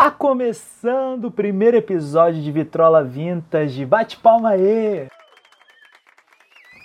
Tá começando o primeiro episódio de Vitrola Vintage. Bate palma aí!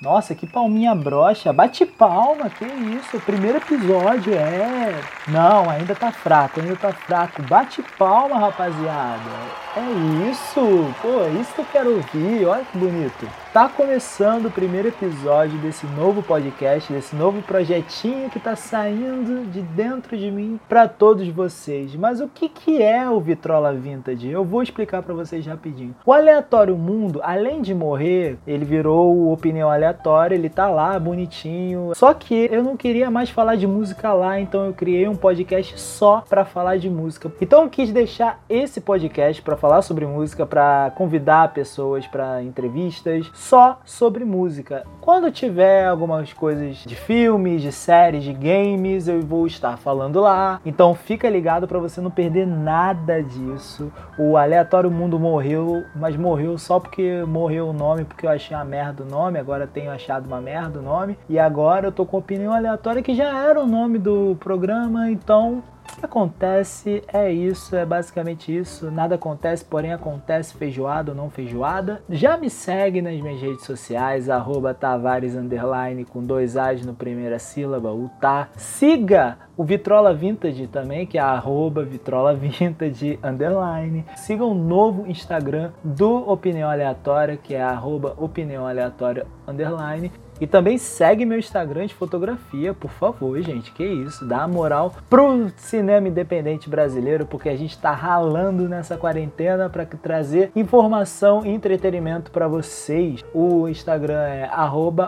Nossa, que palminha broxa. Bate palma, que isso. Primeiro episódio, é. Não, ainda tá fraco, ainda tá fraco. Bate palma, rapaziada. É isso. Pô, é isso que eu quero ouvir. Olha que bonito. Tá começando o primeiro episódio desse novo podcast, desse novo projetinho que tá saindo de dentro de mim para todos vocês. Mas o que que é o Vitrola Vintage? Eu vou explicar para vocês rapidinho. O Aleatório Mundo, além de morrer, ele virou opinião aleatória aleatória, ele tá lá bonitinho. Só que eu não queria mais falar de música lá, então eu criei um podcast só para falar de música. Então eu quis deixar esse podcast para falar sobre música, para convidar pessoas para entrevistas só sobre música. Quando tiver algumas coisas de filmes, de séries, de games, eu vou estar falando lá. Então fica ligado para você não perder nada disso. O Aleatório Mundo morreu, mas morreu só porque morreu o nome, porque eu achei uma merda o nome. Agora tenho achado uma merda o nome. E agora eu tô com opinião aleatória que já era o nome do programa, então acontece é isso, é basicamente isso. Nada acontece, porém acontece feijoada ou não feijoada. Já me segue nas minhas redes sociais, arroba Tavares Underline com dois A's no primeira sílaba, o tá. Siga o Vitrola Vintage também, que é arroba Vitrola Vintage Underline. Siga o novo Instagram do Opinião Aleatória, que é arroba Opinião Aleatória Underline. E também segue meu Instagram de fotografia, por favor, gente. Que isso, dá moral pro cinema independente brasileiro, porque a gente tá ralando nessa quarentena para trazer informação e entretenimento para vocês. O Instagram é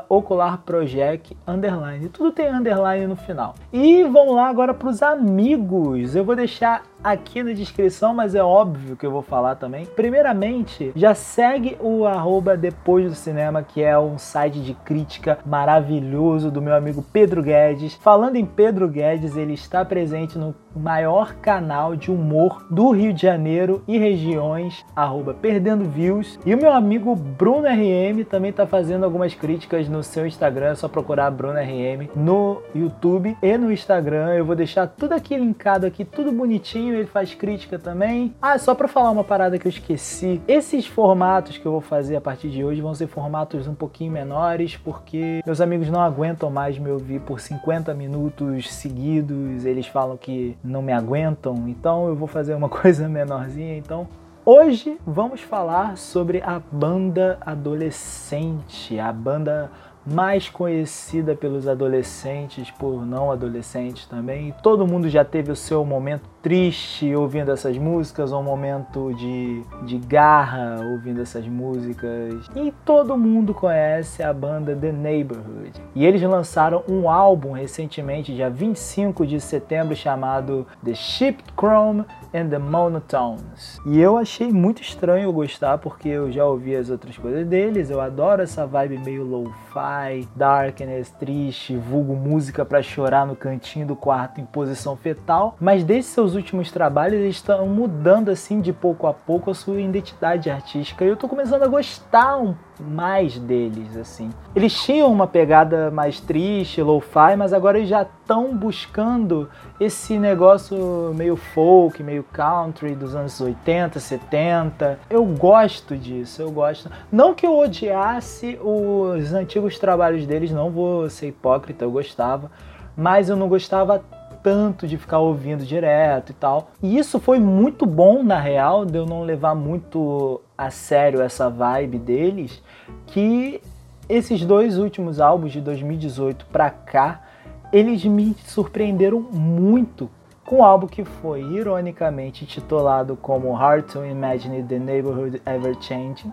ocularproject underline. Tudo tem underline no final. E vamos lá agora pros amigos. Eu vou deixar aqui na descrição, mas é óbvio que eu vou falar também. Primeiramente, já segue o arroba Depois do Cinema, que é um site de crítica maravilhoso do meu amigo Pedro Guedes. Falando em Pedro Guedes, ele está presente no maior canal de humor do Rio de Janeiro e regiões, arroba Perdendo Views. E o meu amigo Bruno RM também está fazendo algumas críticas no seu Instagram, é só procurar Bruno RM no YouTube e no Instagram. Eu vou deixar tudo aqui linkado aqui, tudo bonitinho, ele faz crítica também. Ah, só para falar uma parada que eu esqueci. Esses formatos que eu vou fazer a partir de hoje vão ser formatos um pouquinho menores, porque meus amigos não aguentam mais me ouvir por 50 minutos seguidos. Eles falam que não me aguentam, então eu vou fazer uma coisa menorzinha. Então, hoje vamos falar sobre a banda adolescente, a banda mais conhecida pelos adolescentes, por não adolescentes também. Todo mundo já teve o seu momento triste ouvindo essas músicas, um momento de, de garra ouvindo essas músicas. E todo mundo conhece a banda The Neighborhood. E eles lançaram um álbum recentemente, dia 25 de setembro, chamado The Ship Chrome and the Monotones. E eu achei muito estranho eu gostar, porque eu já ouvi as outras coisas deles. Eu adoro essa vibe meio lo-fi, darkness, triste, vulgo música para chorar no cantinho do quarto em posição fetal. Mas desses seus últimos trabalhos, estão mudando assim de pouco a pouco a sua identidade artística. E eu tô começando a gostar um mais deles, assim. Eles tinham uma pegada mais triste, lo-fi, mas agora eles já estão buscando esse negócio meio folk, meio country dos anos 80, 70. Eu gosto disso, eu gosto. Não que eu odiasse os antigos trabalhos deles, não vou ser hipócrita, eu gostava, mas eu não gostava tanto de ficar ouvindo direto e tal. E isso foi muito bom, na real, de eu não levar muito a sério essa vibe deles, que esses dois últimos álbuns de 2018 pra cá, eles me surpreenderam muito com o álbum que foi ironicamente titulado como Hard to Imagine the Neighborhood Ever Changing,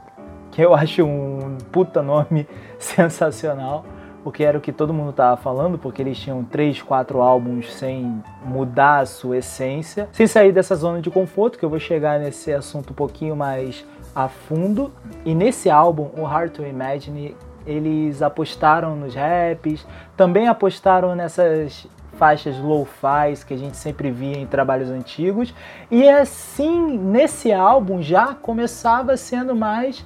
que eu acho um puta nome sensacional porque era o que todo mundo tava falando, porque eles tinham três, quatro álbuns sem mudar a sua essência, sem sair dessa zona de conforto, que eu vou chegar nesse assunto um pouquinho mais a fundo. E nesse álbum, o Hard to Imagine, eles apostaram nos raps, também apostaram nessas faixas low-fi que a gente sempre via em trabalhos antigos. E assim, nesse álbum já começava sendo mais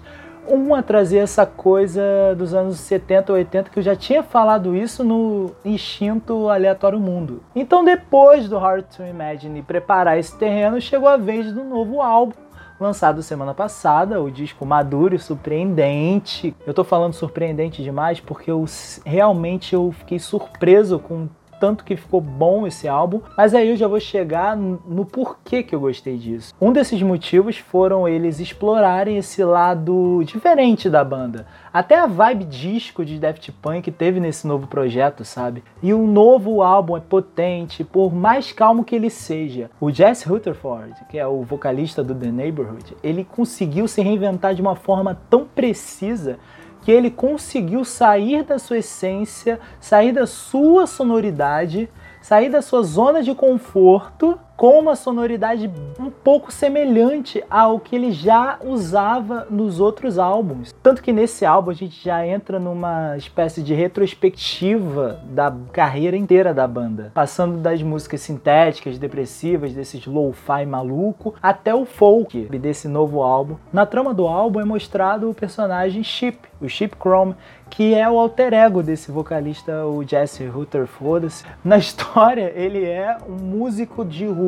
uma trazer essa coisa dos anos 70 ou 80 que eu já tinha falado isso no Instinto Aleatório Mundo. Então depois do Hard to Imagine preparar esse terreno, chegou a vez do novo álbum lançado semana passada, o disco maduro e surpreendente. Eu tô falando surpreendente demais porque eu realmente eu fiquei surpreso com tanto que ficou bom esse álbum, mas aí eu já vou chegar no porquê que eu gostei disso. Um desses motivos foram eles explorarem esse lado diferente da banda. Até a vibe disco de Daft Punk teve nesse novo projeto, sabe? E o novo álbum é potente, por mais calmo que ele seja. O Jess Rutherford, que é o vocalista do The Neighborhood, ele conseguiu se reinventar de uma forma tão precisa que ele conseguiu sair da sua essência, sair da sua sonoridade, sair da sua zona de conforto com uma sonoridade um pouco semelhante ao que ele já usava nos outros álbuns. Tanto que nesse álbum a gente já entra numa espécie de retrospectiva da carreira inteira da banda, passando das músicas sintéticas, depressivas, desses lo-fi maluco, até o folk desse novo álbum. Na trama do álbum é mostrado o personagem Chip, o Chip Chrome, que é o alter ego desse vocalista, o Jesse Rutherford. Na história, ele é um músico de rua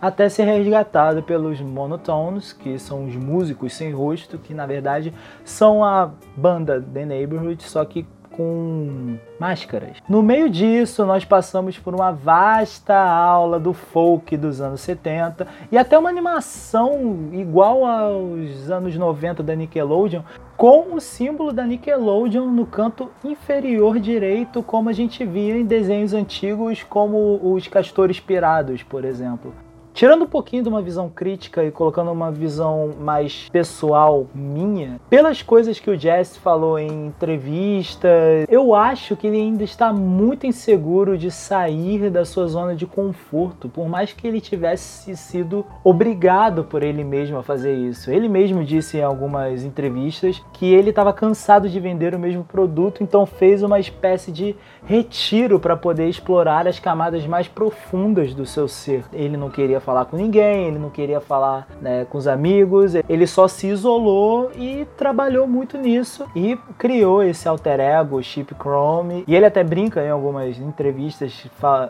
até ser resgatado pelos Monotones, que são os músicos sem rosto, que na verdade são a banda The Neighborhood, só que com máscaras. No meio disso, nós passamos por uma vasta aula do folk dos anos 70 e até uma animação igual aos anos 90 da Nickelodeon, com o símbolo da Nickelodeon no canto inferior direito, como a gente via em desenhos antigos como os Castores Pirados, por exemplo. Tirando um pouquinho de uma visão crítica e colocando uma visão mais pessoal minha, pelas coisas que o Jess falou em entrevista, eu acho que ele ainda está muito inseguro de sair da sua zona de conforto, por mais que ele tivesse sido obrigado por ele mesmo a fazer isso. Ele mesmo disse em algumas entrevistas que ele estava cansado de vender o mesmo produto, então fez uma espécie de retiro para poder explorar as camadas mais profundas do seu ser. Ele não queria falar com ninguém, ele não queria falar né, com os amigos, ele só se isolou e trabalhou muito nisso e criou esse alter ego, Chip Chrome. E ele até brinca em algumas entrevistas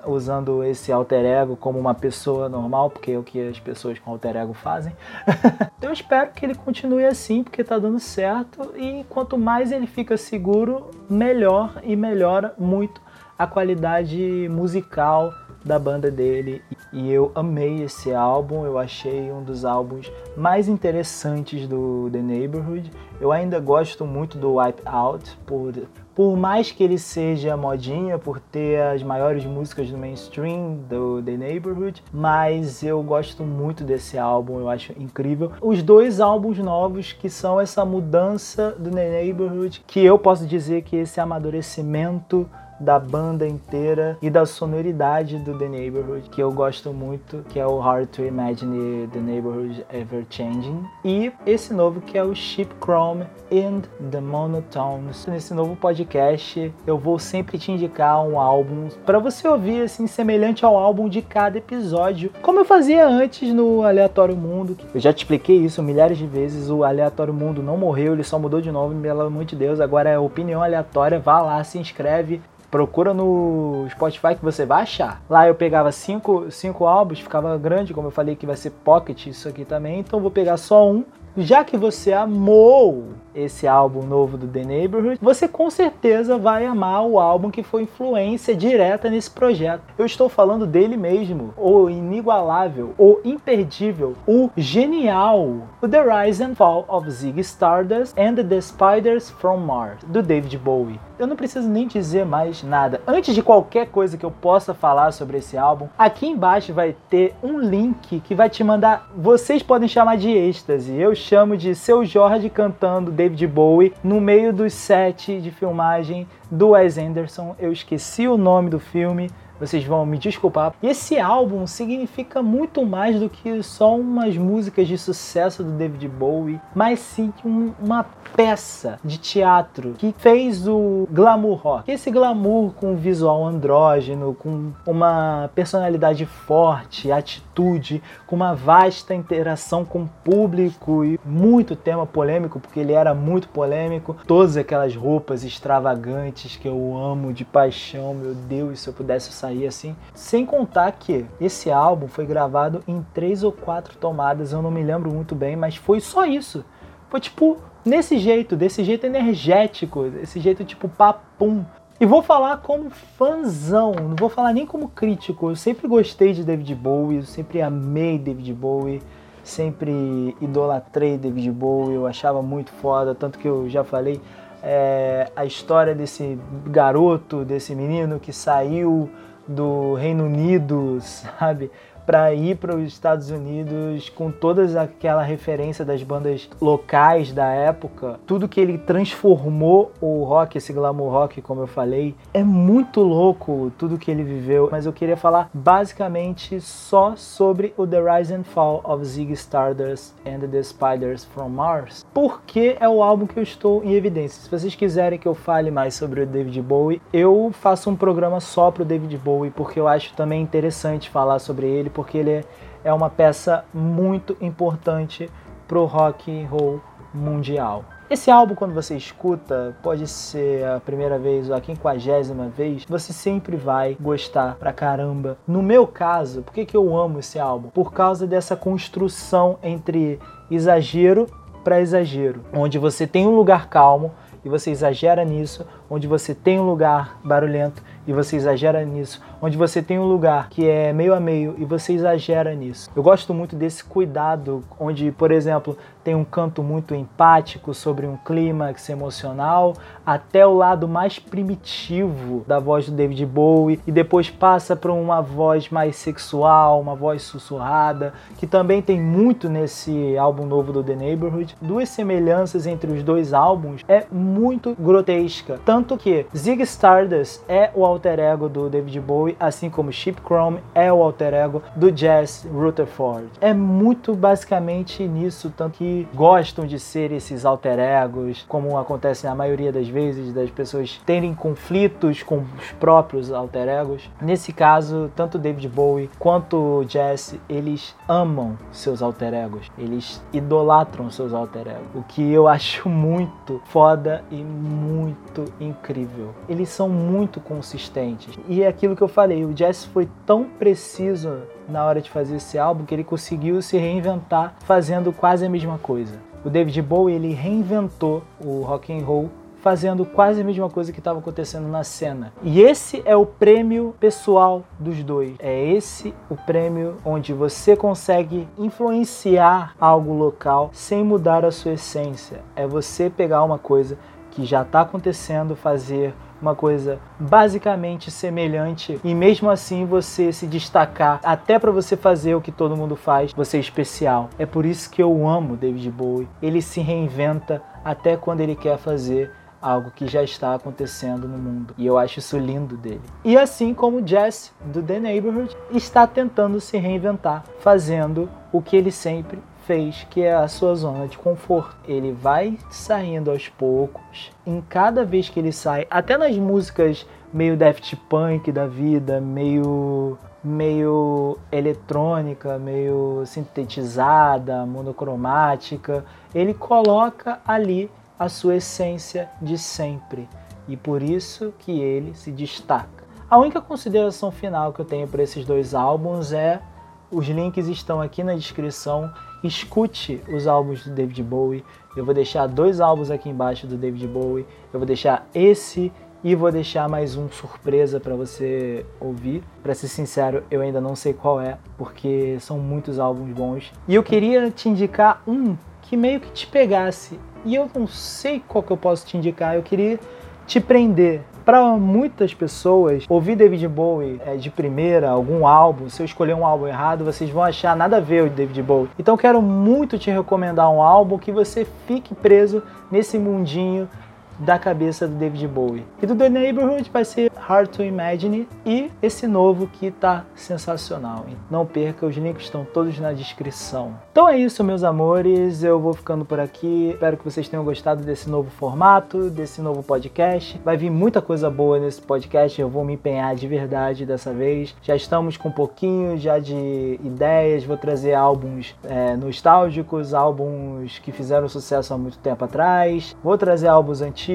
usando esse alter ego como uma pessoa normal, porque é o que as pessoas com alter ego fazem. Eu espero que ele continue assim, porque tá dando certo e quanto mais ele fica seguro, melhor e melhora muito a qualidade musical da banda dele e eu amei esse álbum, eu achei um dos álbuns mais interessantes do The Neighborhood. Eu ainda gosto muito do Wipe Out, por, por mais que ele seja modinha, por ter as maiores músicas do mainstream do The Neighborhood, mas eu gosto muito desse álbum, eu acho incrível. Os dois álbuns novos que são essa mudança do The Neighborhood, que eu posso dizer que esse amadurecimento da banda inteira e da sonoridade do The Neighborhood, que eu gosto muito, que é o Hard to Imagine The Neighborhood Ever Changing. E esse novo que é o Ship Chrome and the Monotones. Nesse novo podcast, eu vou sempre te indicar um álbum para você ouvir assim semelhante ao álbum de cada episódio, como eu fazia antes no Aleatório Mundo. Eu já te expliquei isso milhares de vezes, o Aleatório Mundo não morreu, ele só mudou de nome, pelo amor de Deus, agora é opinião aleatória, vá lá, se inscreve, Procura no Spotify que você vai achar. Lá eu pegava cinco, cinco álbuns, ficava grande, como eu falei que vai ser pocket isso aqui também, então vou pegar só um. Já que você amou esse álbum novo do The Neighborhood, você com certeza vai amar o álbum que foi influência direta nesse projeto. Eu estou falando dele mesmo, o inigualável, o imperdível, o genial, o The Rise and Fall of Ziggy Stardust and the Spiders from Mars, do David Bowie. Eu não preciso nem dizer mais nada. Antes de qualquer coisa que eu possa falar sobre esse álbum, aqui embaixo vai ter um link que vai te mandar. Vocês podem chamar de êxtase. Eu chamo de Seu Jorge cantando David Bowie no meio dos set de filmagem do Wes Anderson. Eu esqueci o nome do filme, vocês vão me desculpar. Esse álbum significa muito mais do que só umas músicas de sucesso do David Bowie, mas sim um, uma peça de teatro que fez o glamour rock. Esse glamour com visual andrógeno, com uma personalidade forte, atitude, com uma vasta interação com o público e muito tema polêmico, porque ele era muito polêmico. Todas aquelas roupas extravagantes que eu amo de paixão, meu Deus, se eu pudesse sair assim. Sem contar que esse álbum foi gravado em três ou quatro tomadas, eu não me lembro muito bem, mas foi só isso. Foi tipo nesse jeito, desse jeito energético, desse jeito tipo papum. E vou falar como fãzão, não vou falar nem como crítico. Eu sempre gostei de David Bowie, eu sempre amei David Bowie, sempre idolatrei David Bowie, eu achava muito foda, tanto que eu já falei é, a história desse garoto, desse menino que saiu do Reino Unido, sabe? Para ir para os Estados Unidos com toda aquela referência das bandas locais da época, tudo que ele transformou o rock, esse glamour rock, como eu falei, é muito louco tudo que ele viveu. Mas eu queria falar basicamente só sobre o The Rise and Fall of Ziggy Stardust and the Spiders from Mars, porque é o álbum que eu estou em evidência. Se vocês quiserem que eu fale mais sobre o David Bowie, eu faço um programa só pro David Bowie, porque eu acho também interessante falar sobre ele porque ele é uma peça muito importante para o rock and roll mundial. Esse álbum, quando você escuta, pode ser a primeira vez ou a quinquagésima vez, você sempre vai gostar pra caramba. No meu caso, por que, que eu amo esse álbum? Por causa dessa construção entre exagero para exagero, onde você tem um lugar calmo e você exagera nisso, onde você tem um lugar barulhento e você exagera nisso, onde você tem um lugar que é meio a meio e você exagera nisso. Eu gosto muito desse cuidado, onde, por exemplo, tem um canto muito empático sobre um clímax emocional, até o lado mais primitivo da voz do David Bowie e depois passa para uma voz mais sexual, uma voz sussurrada, que também tem muito nesse álbum novo do The Neighborhood. Duas semelhanças entre os dois álbuns é muito grotesca, tanto que Zig Stardust é o alter ego do David Bowie, assim como Chip Chrome é o alter ego do Jazz Rutherford. É muito basicamente nisso, tanto que gostam de ser esses alter egos, como acontece na maioria das vezes, das pessoas terem conflitos com os próprios alter egos. Nesse caso, tanto David Bowie quanto Jesse, eles amam seus alter egos, eles idolatram seus alter egos, o que eu acho muito foda e muito incrível. Eles são muito consistentes. E é aquilo que eu falei, o Jesse foi tão preciso na hora de fazer esse álbum que ele conseguiu se reinventar fazendo quase a mesma coisa. O David Bowie ele reinventou o rock and roll fazendo quase a mesma coisa que estava acontecendo na cena. E esse é o prêmio pessoal dos dois. É esse o prêmio onde você consegue influenciar algo local sem mudar a sua essência. É você pegar uma coisa que já está acontecendo, fazer uma coisa basicamente semelhante e mesmo assim você se destacar, até para você fazer o que todo mundo faz, você é especial. É por isso que eu amo David Bowie. Ele se reinventa até quando ele quer fazer algo que já está acontecendo no mundo. E eu acho isso lindo dele. E assim como Jess do The Neighborhood está tentando se reinventar, fazendo o que ele sempre fez, que é a sua zona de conforto. Ele vai saindo aos poucos, em cada vez que ele sai, até nas músicas meio Daft Punk da vida, meio meio eletrônica, meio sintetizada, monocromática, ele coloca ali a sua essência de sempre e por isso que ele se destaca. A única consideração final que eu tenho para esses dois álbuns é os links estão aqui na descrição escute os álbuns do David Bowie. Eu vou deixar dois álbuns aqui embaixo do David Bowie. Eu vou deixar esse e vou deixar mais um surpresa para você ouvir. Para ser sincero, eu ainda não sei qual é, porque são muitos álbuns bons. E eu queria te indicar um que meio que te pegasse. E eu não sei qual que eu posso te indicar. Eu queria te prender para muitas pessoas, ouvir David Bowie é, de primeira, algum álbum, se eu escolher um álbum errado, vocês vão achar nada a ver o David Bowie. Então quero muito te recomendar um álbum que você fique preso nesse mundinho da cabeça do David Bowie. E do The Neighborhood vai ser Hard to Imagine e esse novo que tá sensacional. Hein? Não perca, os links estão todos na descrição. Então é isso, meus amores. Eu vou ficando por aqui. Espero que vocês tenham gostado desse novo formato, desse novo podcast. Vai vir muita coisa boa nesse podcast. Eu vou me empenhar de verdade dessa vez. Já estamos com um pouquinho já de ideias. Vou trazer álbuns é, nostálgicos, álbuns que fizeram sucesso há muito tempo atrás. Vou trazer álbuns antigos.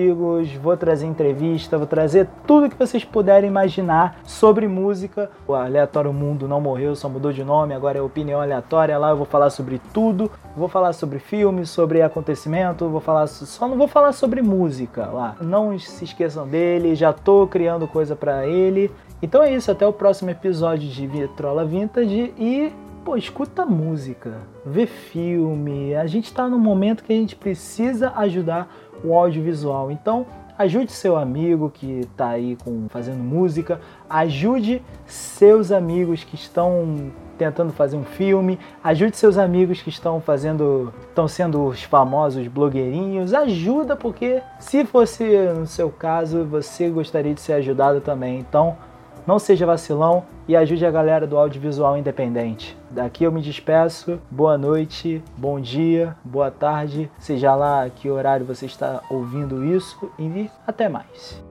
Vou trazer entrevista. Vou trazer tudo que vocês puderem imaginar sobre música. O Aleatório Mundo não morreu, só mudou de nome. Agora é Opinião Aleatória. Lá eu vou falar sobre tudo. Vou falar sobre filmes, sobre acontecimento. Vou falar só não vou falar sobre música lá. Não se esqueçam dele. Já tô criando coisa para ele. Então é isso, até o próximo episódio de Vitrola Vintage e pô, escuta música, vê filme. A gente está num momento que a gente precisa ajudar o audiovisual. Então, ajude seu amigo que está aí com fazendo música, ajude seus amigos que estão tentando fazer um filme, ajude seus amigos que estão fazendo, estão sendo os famosos blogueirinhos, ajuda porque se fosse no seu caso, você gostaria de ser ajudado também. Então, não seja vacilão e ajude a galera do audiovisual independente. Daqui eu me despeço. Boa noite, bom dia, boa tarde, seja lá que horário você está ouvindo isso e até mais.